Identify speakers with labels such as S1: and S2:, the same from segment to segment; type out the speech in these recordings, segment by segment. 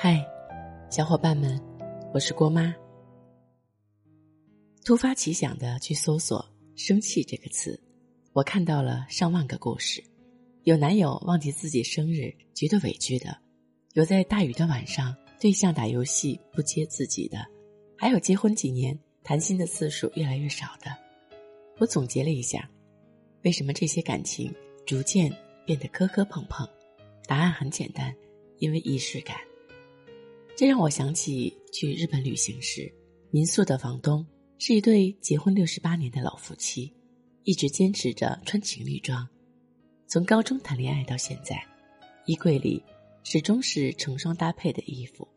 S1: 嗨，小伙伴们，我是郭妈。突发奇想的去搜索“生气”这个词，我看到了上万个故事。有男友忘记自己生日觉得委屈的，有在大雨的晚上对象打游戏不接自己的，还有结婚几年谈心的次数越来越少的。我总结了一下，为什么这些感情逐渐变得磕磕碰碰？答案很简单，因为仪式感。这让我想起去日本旅行时，民宿的房东是一对结婚六十八年的老夫妻，一直坚持着穿情侣装。从高中谈恋爱到现在，衣柜里始终是成双搭配的衣服。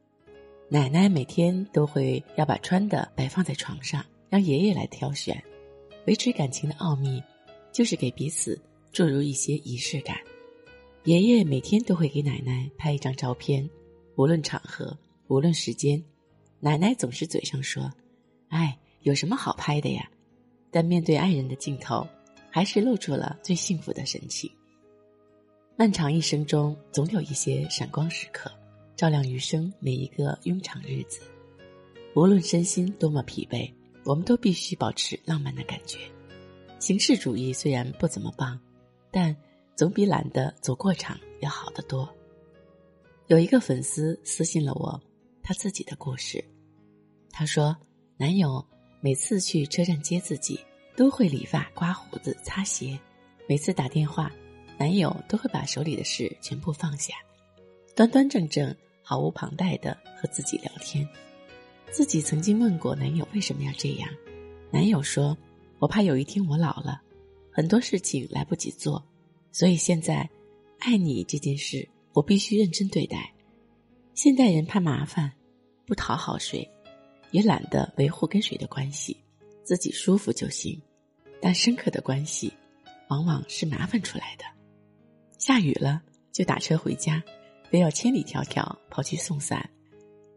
S1: 奶奶每天都会要把穿的摆放在床上，让爷爷来挑选。维持感情的奥秘，就是给彼此注入一些仪式感。爷爷每天都会给奶奶拍一张照片，无论场合。无论时间，奶奶总是嘴上说：“哎，有什么好拍的呀？”但面对爱人的镜头，还是露出了最幸福的神情。漫长一生中，总有一些闪光时刻，照亮余生每一个庸常日子。无论身心多么疲惫，我们都必须保持浪漫的感觉。形式主义虽然不怎么棒，但总比懒得走过场要好得多。有一个粉丝私信了我。他自己的故事，他说：“男友每次去车站接自己，都会理发、刮胡子、擦鞋。每次打电话，男友都会把手里的事全部放下，端端正正、毫无旁贷的和自己聊天。自己曾经问过男友为什么要这样，男友说：‘我怕有一天我老了，很多事情来不及做，所以现在爱你这件事，我必须认真对待。’”现代人怕麻烦，不讨好谁，也懒得维护跟谁的关系，自己舒服就行。但深刻的关系，往往是麻烦出来的。下雨了就打车回家，非要千里迢迢跑去送伞。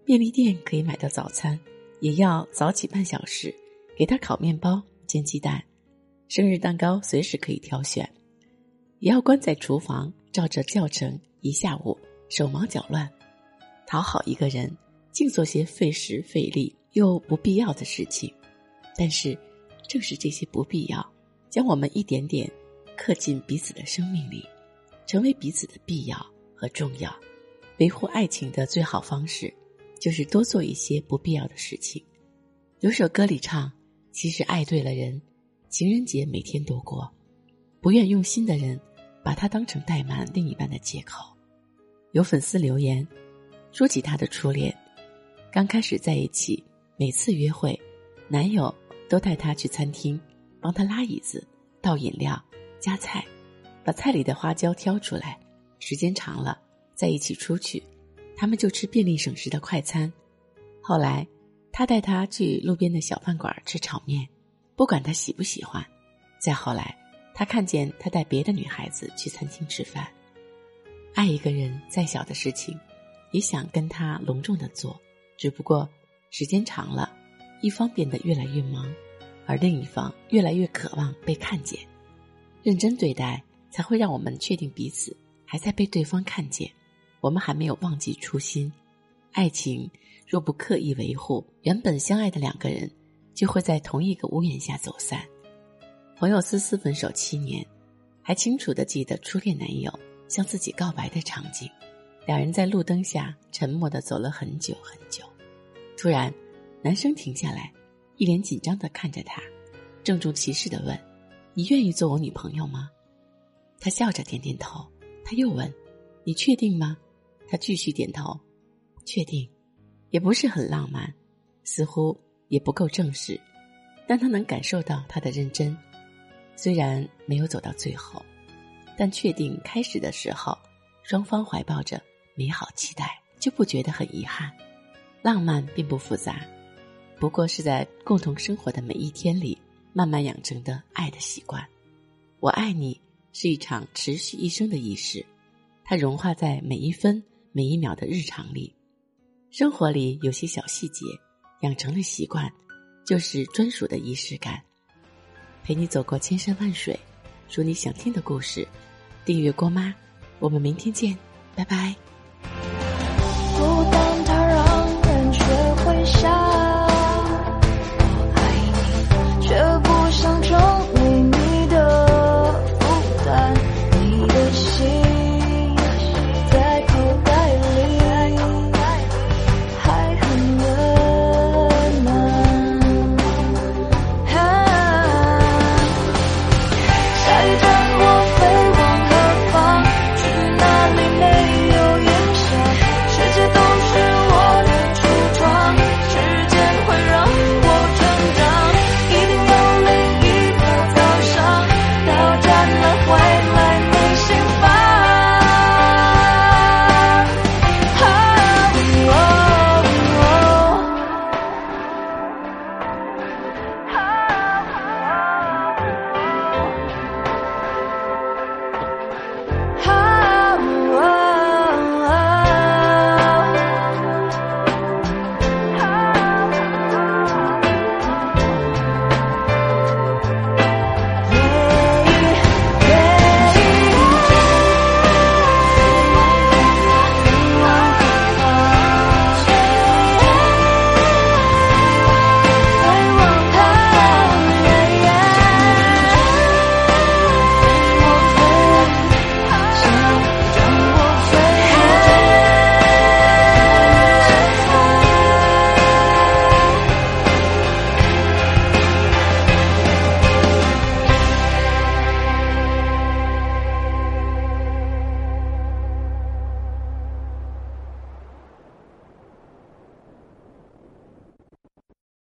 S1: 便利店可以买到早餐，也要早起半小时给他烤面包、煎鸡蛋。生日蛋糕随时可以挑选，也要关在厨房照着教程一下午，手忙脚乱。讨好一个人，净做些费时费力又不必要的事情，但是，正是这些不必要，将我们一点点刻进彼此的生命里，成为彼此的必要和重要。维护爱情的最好方式，就是多做一些不必要的事情。有首歌里唱：“其实爱对了人，情人节每天都过。”不愿用心的人，把它当成怠慢另一半的借口。有粉丝留言。说起她的初恋，刚开始在一起，每次约会，男友都带她去餐厅，帮她拉椅子、倒饮料、夹菜，把菜里的花椒挑出来。时间长了，在一起出去，他们就吃便利省时的快餐。后来，他带她去路边的小饭馆吃炒面，不管她喜不喜欢。再后来，他看见他带别的女孩子去餐厅吃饭。爱一个人，再小的事情。也想跟他隆重的做，只不过时间长了，一方变得越来越忙，而另一方越来越渴望被看见。认真对待，才会让我们确定彼此还在被对方看见，我们还没有忘记初心。爱情若不刻意维护，原本相爱的两个人就会在同一个屋檐下走散。朋友思思分手七年，还清楚的记得初恋男友向自己告白的场景。两人在路灯下沉默的走了很久很久，突然，男生停下来，一脸紧张的看着他，郑重其事的问：“你愿意做我女朋友吗？”他笑着点点头。他又问：“你确定吗？”他继续点头：“确定。”也不是很浪漫，似乎也不够正式，但他能感受到他的认真。虽然没有走到最后，但确定开始的时候，双方怀抱着。美好期待就不觉得很遗憾，浪漫并不复杂，不过是在共同生活的每一天里慢慢养成的爱的习惯。我爱你是一场持续一生的仪式，它融化在每一分每一秒的日常里。生活里有些小细节，养成了习惯，就是专属的仪式感。陪你走过千山万水，说你想听的故事。订阅郭妈，我们明天见，拜拜。